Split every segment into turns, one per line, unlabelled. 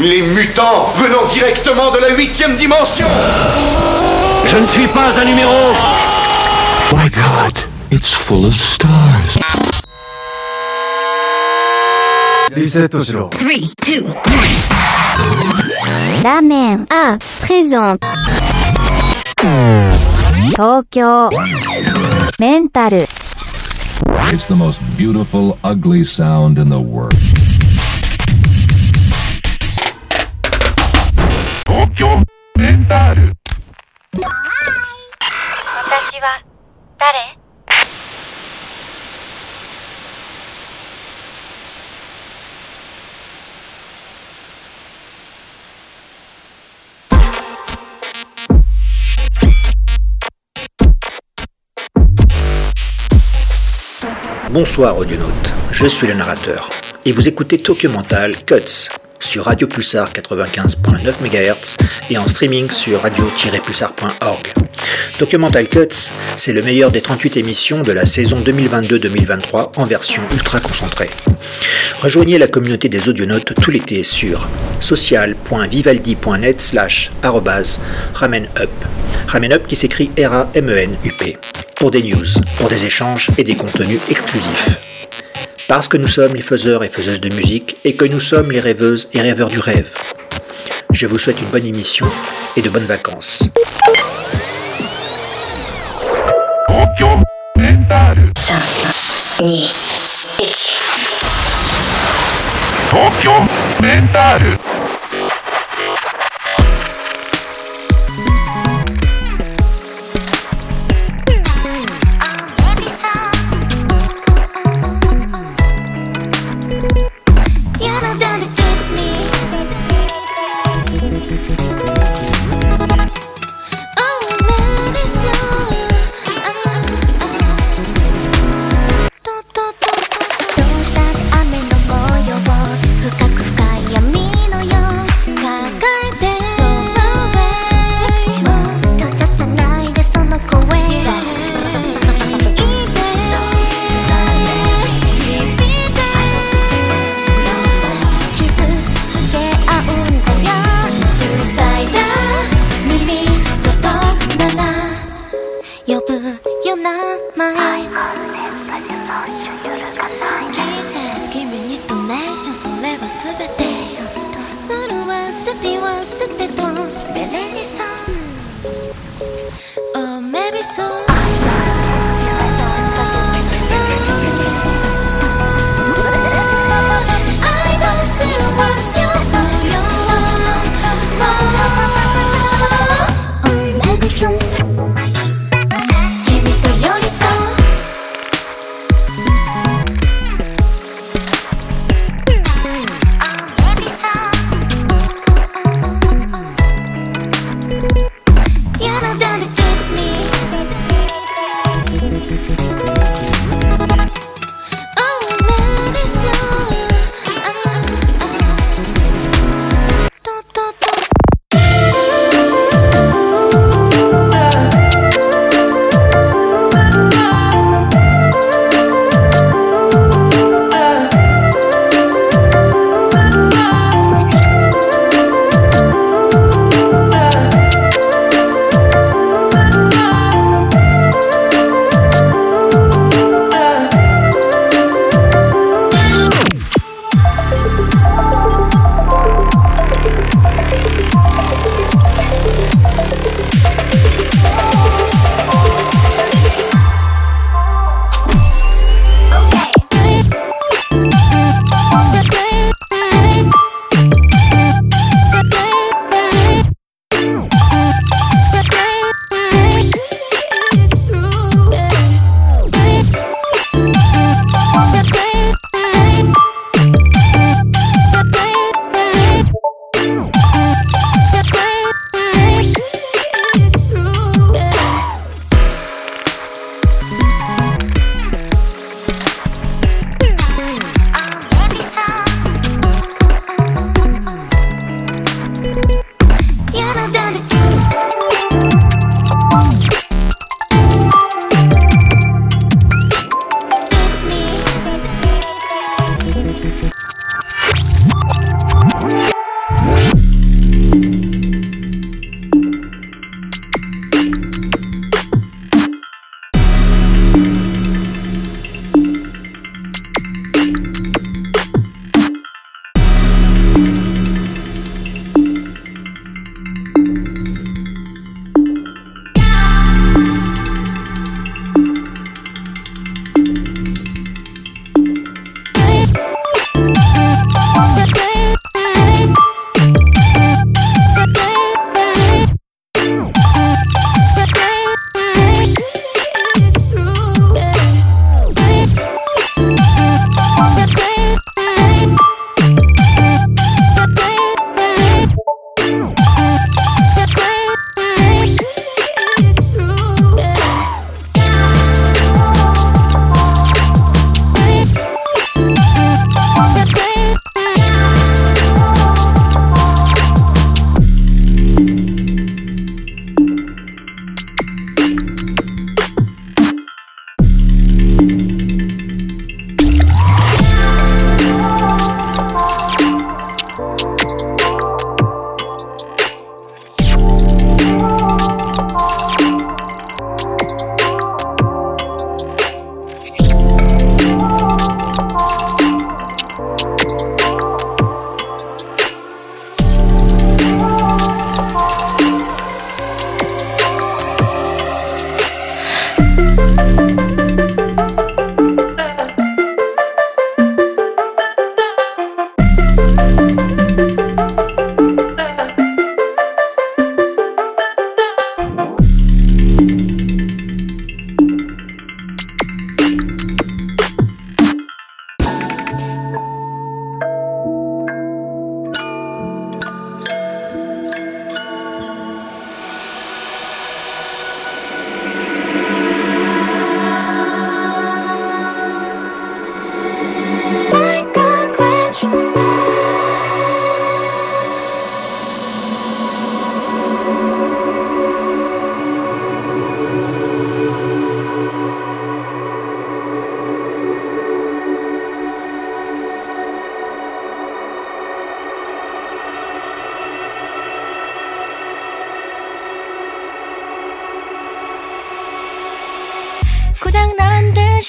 Les mutants venant directement de la huitième dimension
Je ne suis pas un numéro
My God, it's full of stars.
リセットしろ
Three, two,
ラーメン、あ、プレゼント。東京、メンタル、
It's the most beautiful, ugly sound in the world.
私は誰「
Bonsoir audionautes, je suis le narrateur et vous écoutez Tokyo Mental Cuts sur Radio Pulsar 95.9 MHz et en streaming sur radio-pulsar.org. Tokyo Mental Cuts, c'est le meilleur des 38 émissions de la saison 2022-2023 en version ultra concentrée. Rejoignez la communauté des audionautes tout l'été sur social.vivaldi.net slash ramenup. Ramenup qui s'écrit R-A-M-E-N-U-P. Pour des news, pour des échanges et des contenus exclusifs. Parce que nous sommes les faiseurs et faiseuses de musique et que nous sommes les rêveuses et rêveurs du rêve. Je vous souhaite une bonne émission et de bonnes vacances.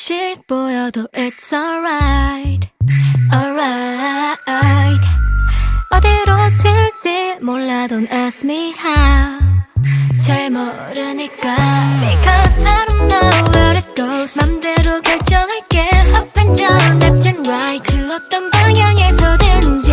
듯이 보여도 it's alright alright 어디로 튈지 몰라 don't ask me how 잘 모르니까 Because I don't know where it goes 맘대로 결정할게 Up and down, left and right 그 어떤 방향에서든지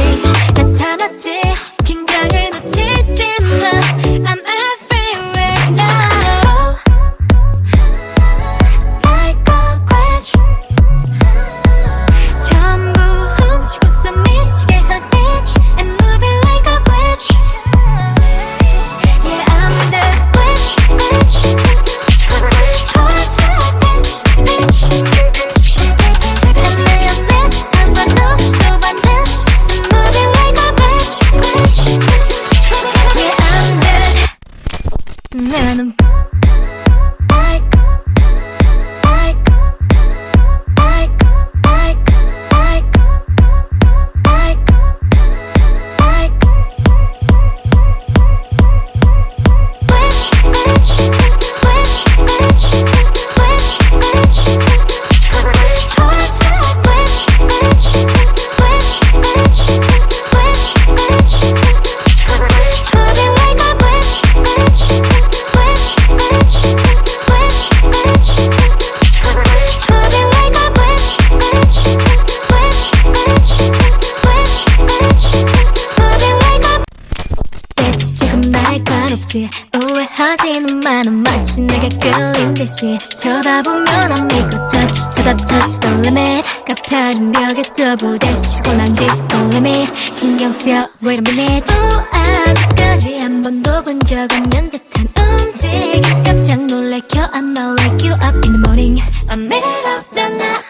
날카롭지 오해하지는 마는 마치 내게 끌린 듯이 쳐다보면 안 믿고 touch to the touch the limit 가파른 벽에 또 부딪히고 난뒤 떨림이 신경 쓰여 wait a minute 우 아직까지 한 번도 본 적 없는 듯한 움직임 깜짝 놀래켜 I'ma wake you up in the morning I'm made of the night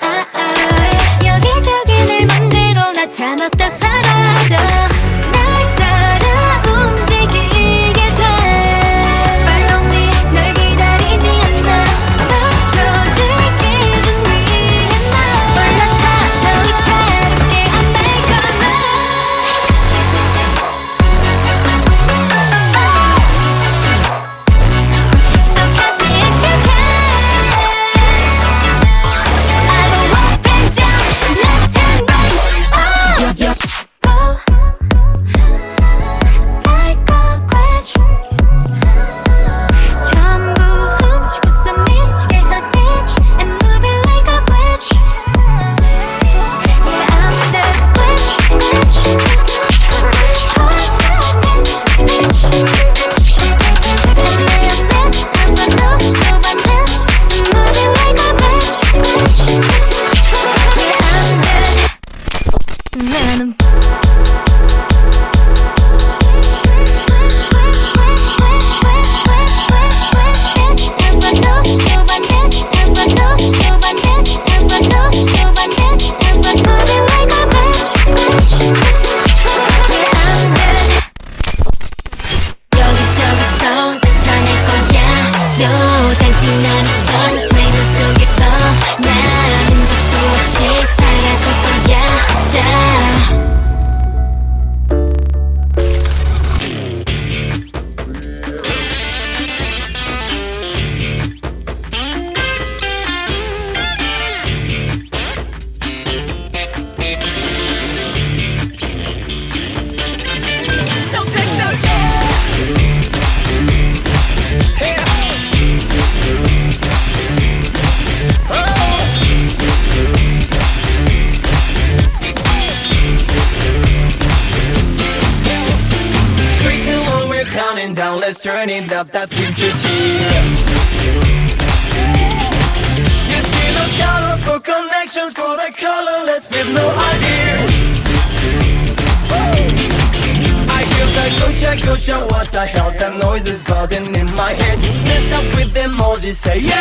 say, yeah.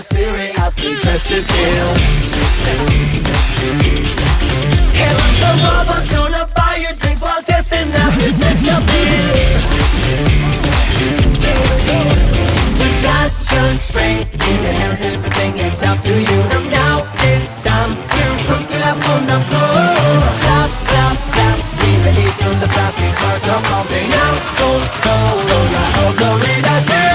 never seriously dressed to kill. Here at the robbers, gonna buy your drinks while testing out your sex appeal. We've got your spring in your hands, everything is up to you. And now it's time to hook it up on the floor. Clap, clap, clap, see the heat on the plastic cars are pumping out. Don't go, don't go, don't go,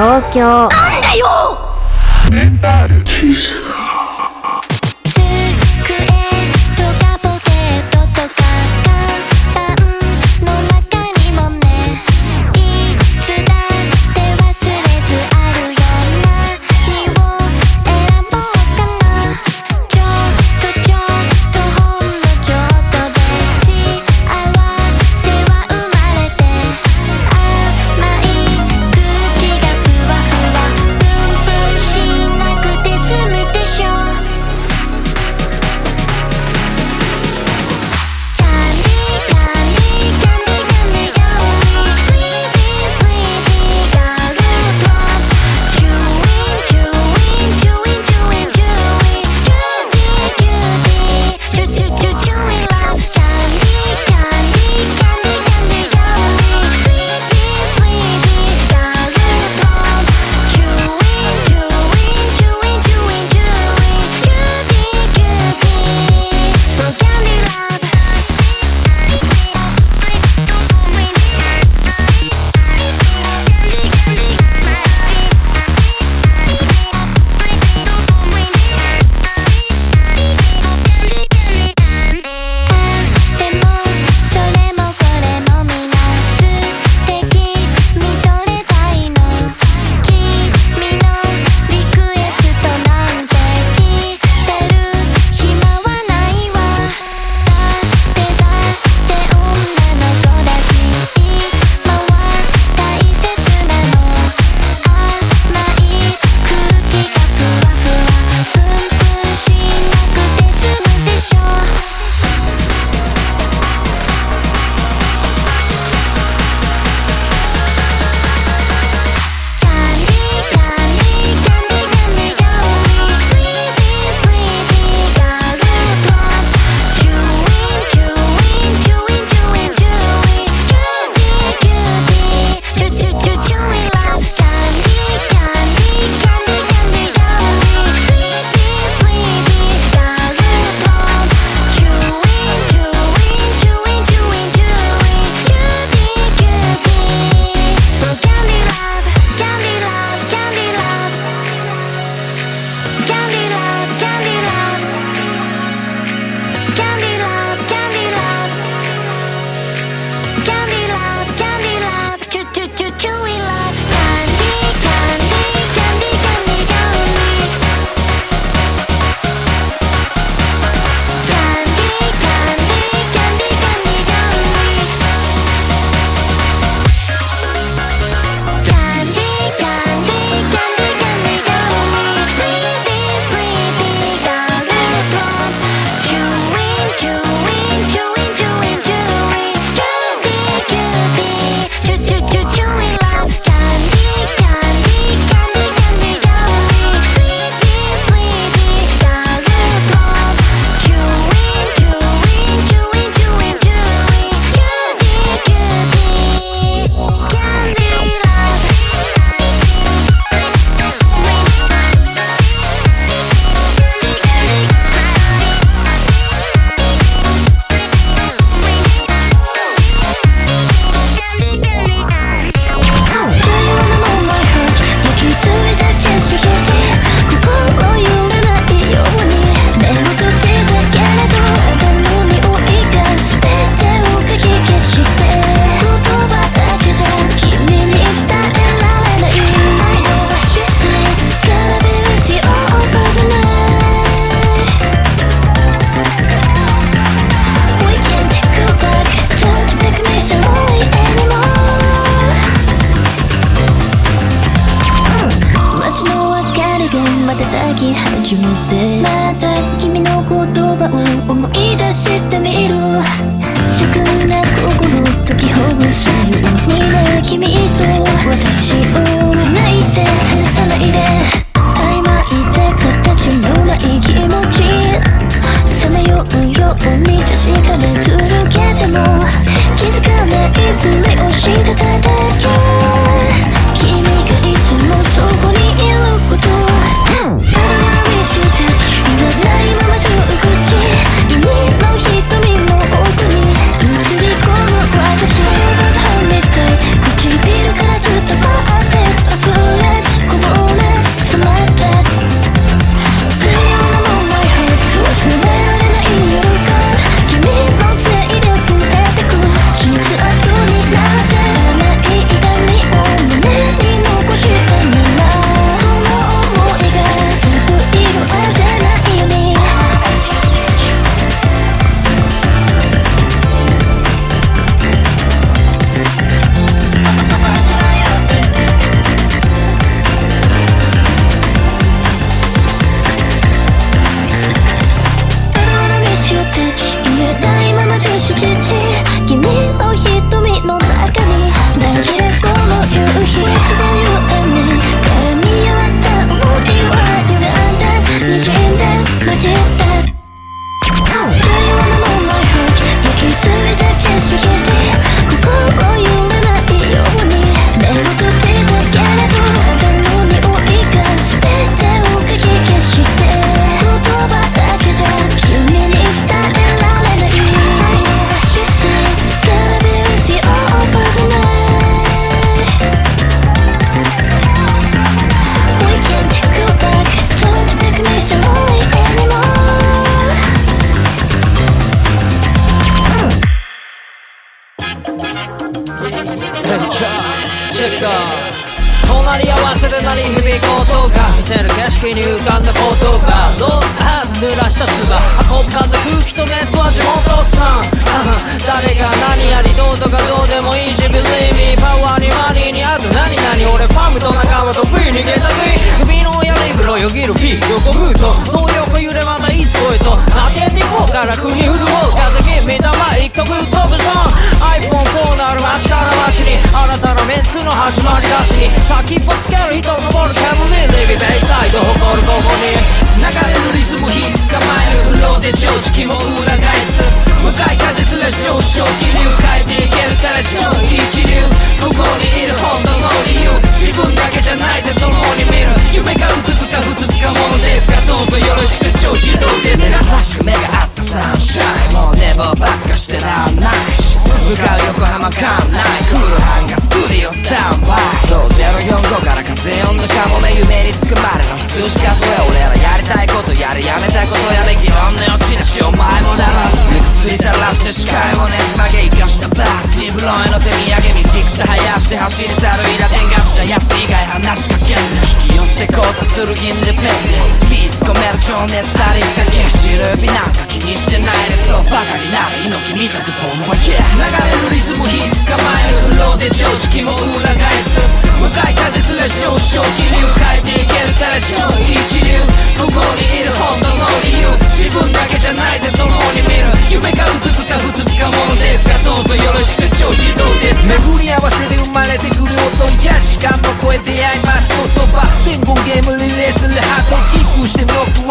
東京。
なんだよ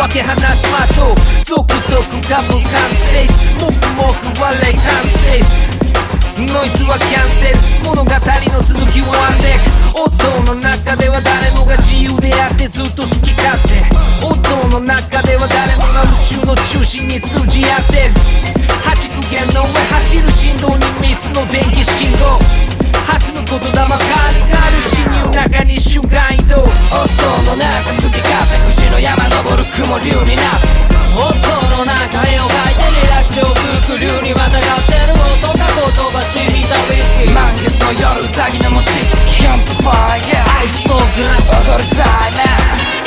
け放つ的ゾクゾクが無完成も
くもく
笑い完成ノイズはキャンセル物語の続きはアンデック音の中では誰もが自由であってずっと好き勝手。音の中では誰もが宇宙の中心に通じ合ってる。8区間の上走る振動に3つの電気信号。初の言霊軽る侵入中に瞬間移動音の中すき勝手富士の山登る雲流になって音の中絵を描いてリラクション空流にまたがってる音が言葉しにたウイスキー満月の夜うさぎの餅つきキャンプファイヤーアイスとグラス踊るクライマ
ー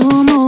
今日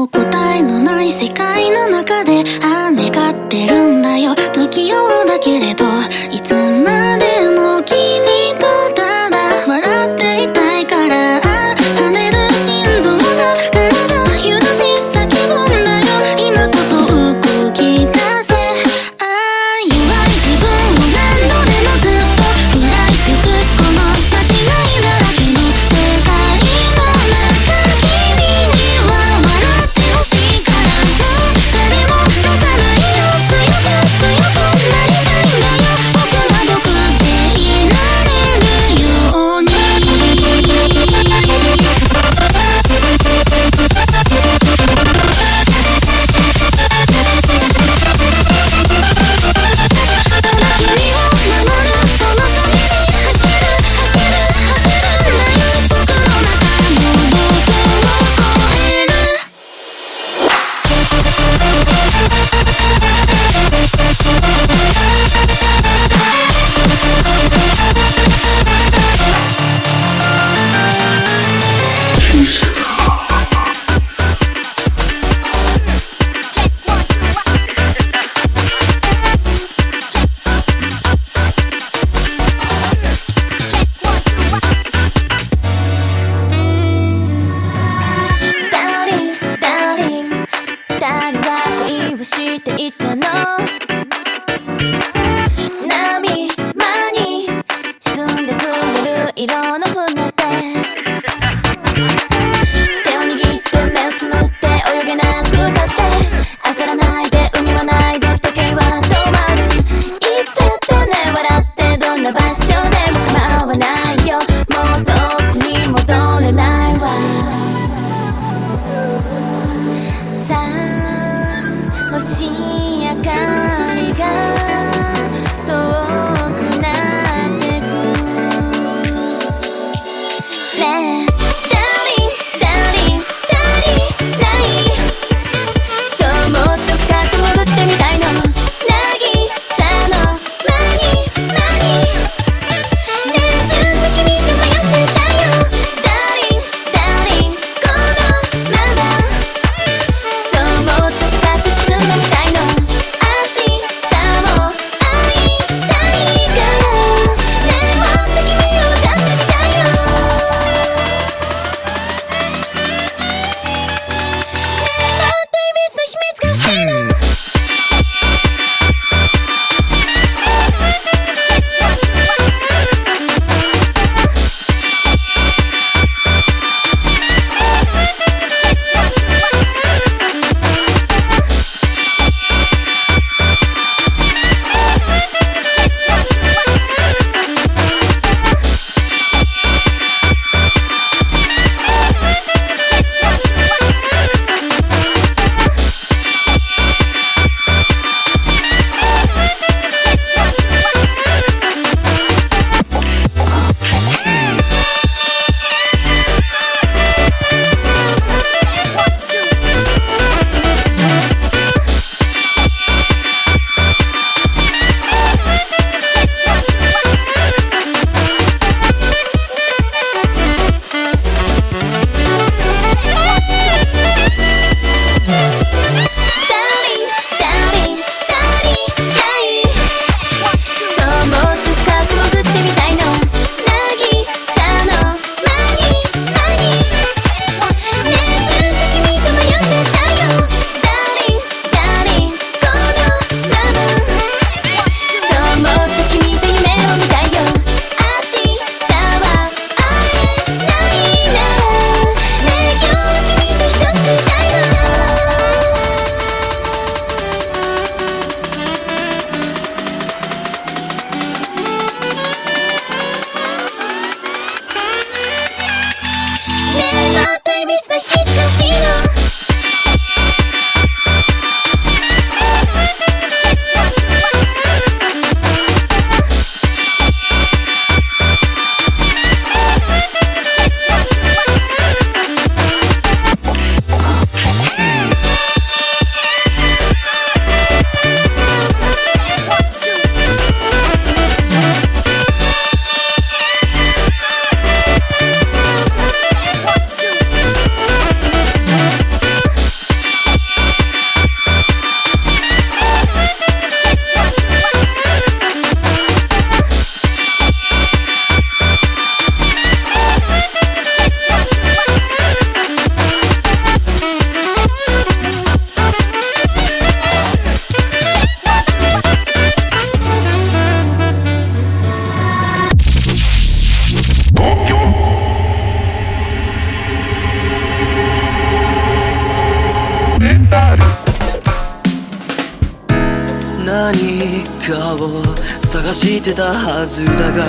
が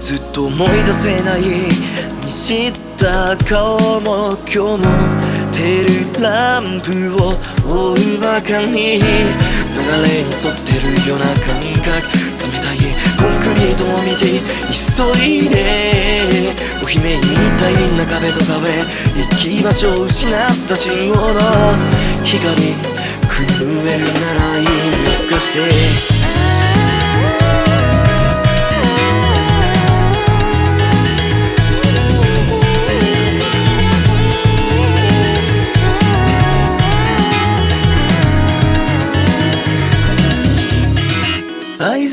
ずっと
思い出せない見知った顔も今日もテールランプを追うばかり流れに沿ってるような感覚冷たいコンクリートの道急いでお姫みたいな壁と壁行き場所を失った信号の光くるめるならいい見透かして。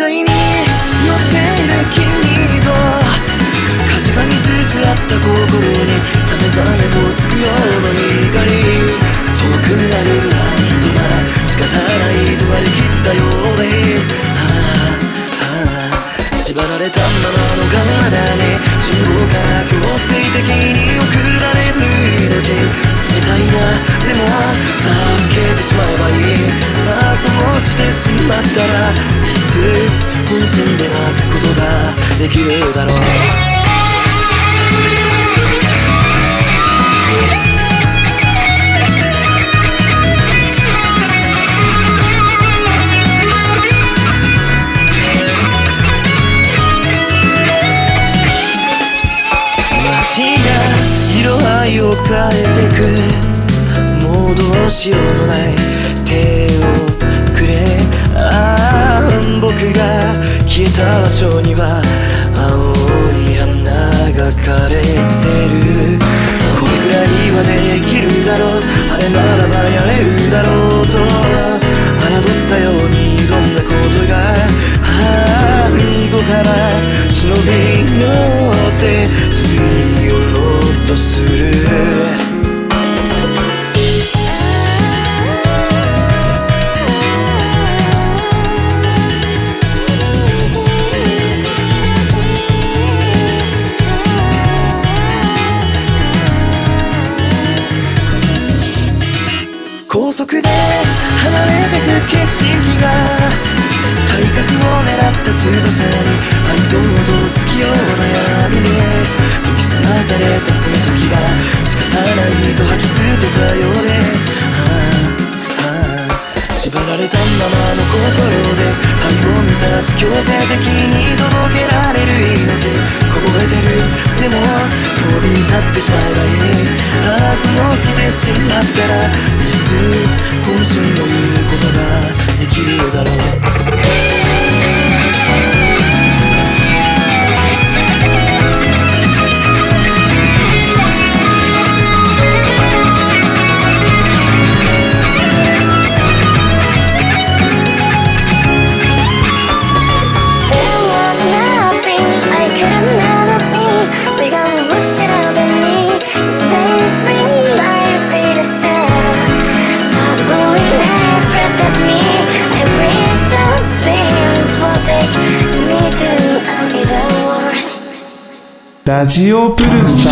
罪に乗っている君とかじかみつつあった心にさめざめとつくような光遠くなるハンドなら仕方ないと割り切ったようでああああ縛られたままの体に信号から強制的に送られる命冷たいなでも避けてしまえばいいああそうしてしまったらつ本心で泣くことができるだろう。街が色合いを変えてく。もうどうしようもない。手を僕が消えた場所には青い花が枯れてる。これくらいはできるだろう。あれならばやれるだろうと。侮ったように挑んだこと。が背後から忍び寄って
ラジオ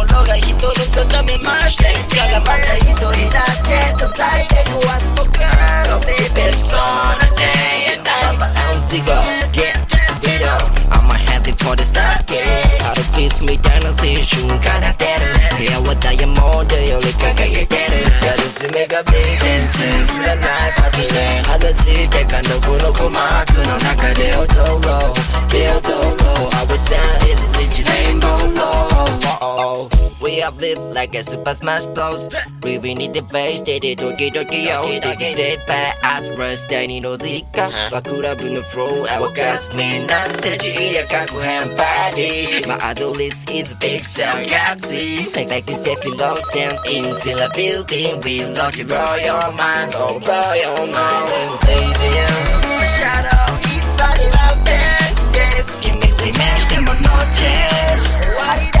心が人の定めましてからまた一人だけと二人で壊す僕のペーペルソナで言えない
Zigo, get rid of I'm heading for the start, yeah ハルピースみたいな青春から出る部屋はダイヤモンドより輝いてる
やるすめがビーデンス振らないパキで話してかのこの鼓膜の中で踊ろうで踊ろう
Our sound is rich rainbow low We have lived like a super smash bros We we need the face ででドキドキよでででバーアドレス第二の時間はクラブのフロー泡かすみんなステージいや各変パーティー My idol list is a big cell galaxy Make like this Steffi Lowe stands in Silla building We lock it blow your mind Oh blow your mind Baby
Shout out いつだにラブで君とイメージでも no change 終わりだ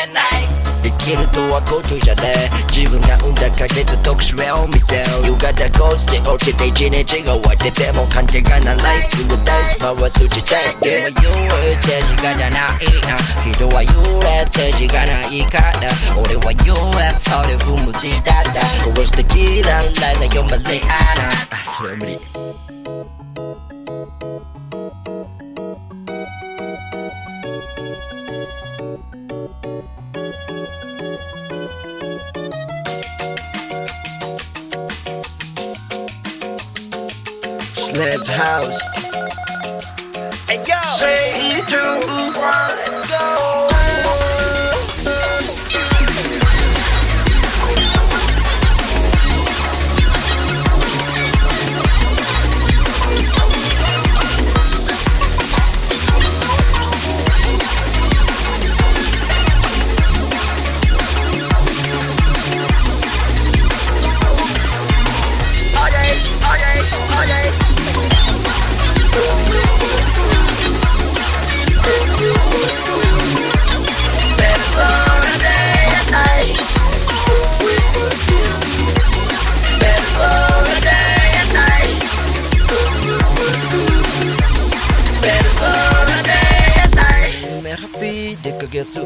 きるとはことじゃねえ自分が生んだ影と特殊絵を見て夕方5時で落ちて一日が終わってても感じがないすぐダイス回す時代でも USA がじゃないな人は USA がないから俺は UFO で踏む時代だこうしてキララな読まれあなそれは無理。
Smith's house. Hey, yo.
Say you do what.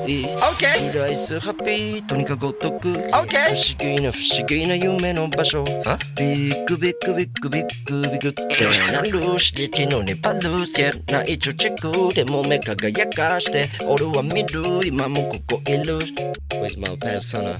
い
OK
リライスハッピーとにかくお得。
OK
不思議な不思議な夢の場所。ビッグビッグビッグビッグビッグってなる刺激のネパルせない貯蓄でも目輝かして俺は見る今もここいる Where's my persona?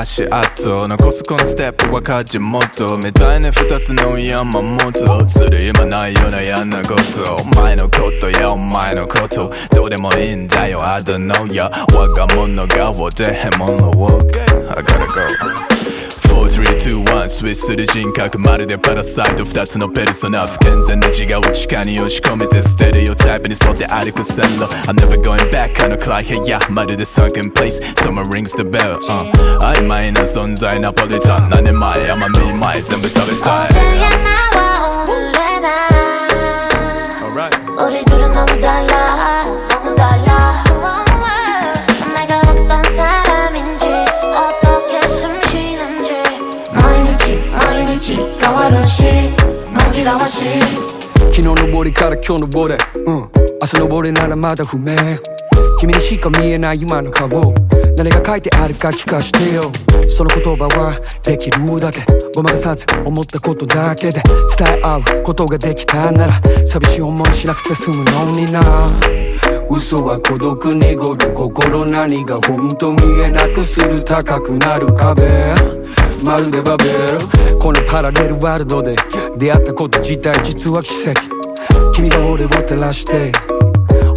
足跡残すこのステップは勝ち元みたいな二つの山本する今ないような嫌なこと。お前のことやお前のこと。どうでもいいんだよ。I don't know や我が物顔でへ物を。I gotta go 4321スイスする人格まるでパラサイト二つのペルソナ不健全な自我を地下に押し込めてステレオタイプに沿って歩く線路 I'm never going back あの暗い部屋まるで sunken place Someone rings the bell、uh、曖昧な存在ナポリタン何年前甘み前全部食べたい
어제야 나와 오늘의 나
Alright
우리 둘은 너무 달라 変わるし紛らわしい。
昨日の森から今日の俺うん。明日の俺ならまだ不明。君にしか見えない今の顔。何が書いてあるか聞かしてよ。その言葉はできるだけ。ごまかさず思ったことだけで。伝え合うことができたなら。寂しい思いしなくて済むのにな。嘘は孤独にごる心何が本当見えなくする高くなる壁。まるでバベル。このパラレルワールドで出会ったこと自体実は奇跡。君が俺を照らして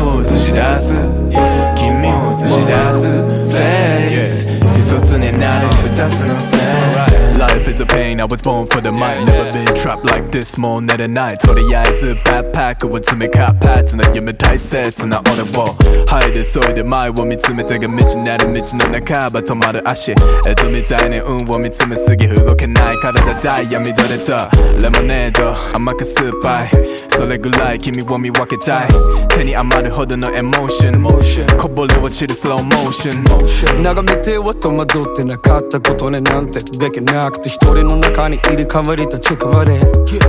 を
映し出す。君を映し出す。フェイス一つになる二つの線 Life is a pain, I was born for the mind Never been trapped like this もう寝れないとりあえずバックパックを詰めかパーツの夢大切な俺をはいでそいで前を見つめてが未知なる道の中ば止まる足エゾみたいに運を見つめすぎ動けない体ダイヤ乱れたレモネード甘く酸っぱいそれぐらい君を見分けたい手に余るほどのエモーションこぼれ落ちるスローモーション
眺めては戸惑ってなかったことねなんてできなくて一人の中に入れ替わりたち変われ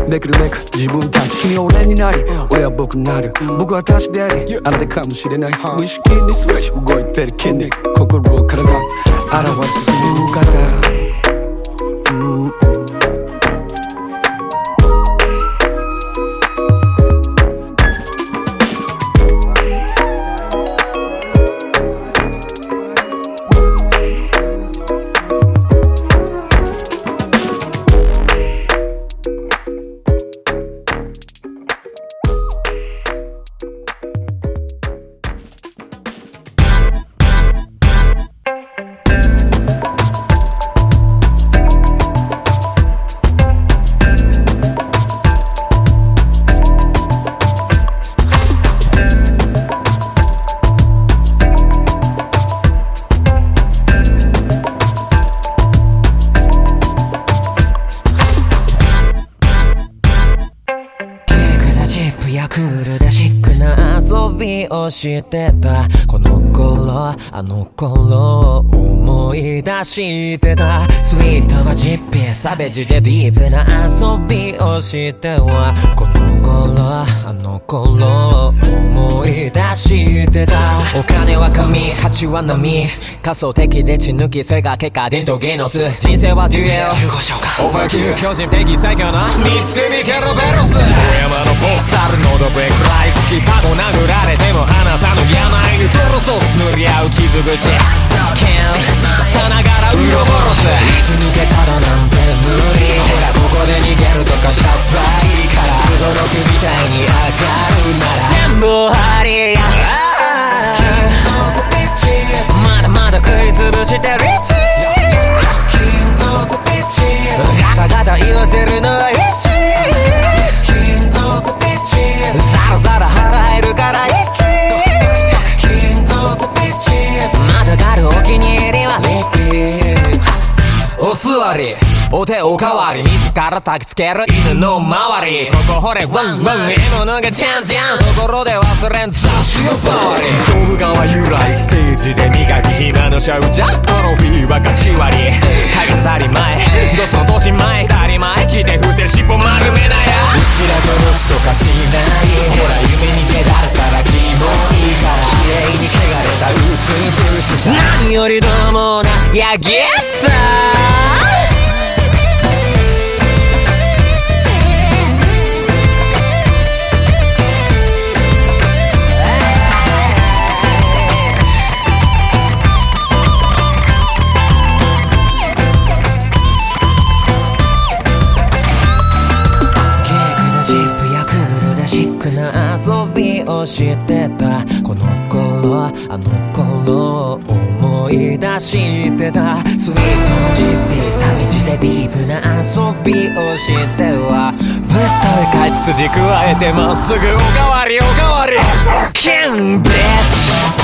めくるめく自分たち君は俺になり俺は僕になる。僕は私でありあなたかもしれない。無意識にスイッチ動いてる筋肉心体表す姿
をしてた。この頃あの頃思い出してた。スイートはジッピーサベージでディープな遊びをしてはこの頃あの頃思い出してた。お金は紙価値は波仮想的で血抜きそれが結果伝統芸能数人生はデュエル。オーバーキル巨人的最強の見つけみケロベロス。山のボスタルのどべくらい吹きタ傷口。剣さながらウロボロスいつ抜けたらなんて無理。ほらここで逃げるとかしゃばいから。驚くみたいに上がるなら。全部ハリや。まだまだ食いつぶしてリッチガタガタ言わせるのは必死。ザラザラ払えるからお座り。お手おかわり。自ら焚きつける。犬の周り。ここほれ。ワンワン。獲物がチャンチャンところで忘れん Just your body ドム川由来ステージで磨き暇のシャウジャートロフィーは勝ち割り。かが当たり前。どその年前。当たり前来て伏せ尻尾丸めなやうちら殺しとかしない。ほら夢に出られたらキモいから綺麗に汚れた美しさ何よりどうもなやゲッタをしてた？この頃あの頃思い出してた。スイートのジッピーサビジでディープな遊びをしては。ぶっといかい筋加えてまっすぐおかわりおかわり。キンビッチ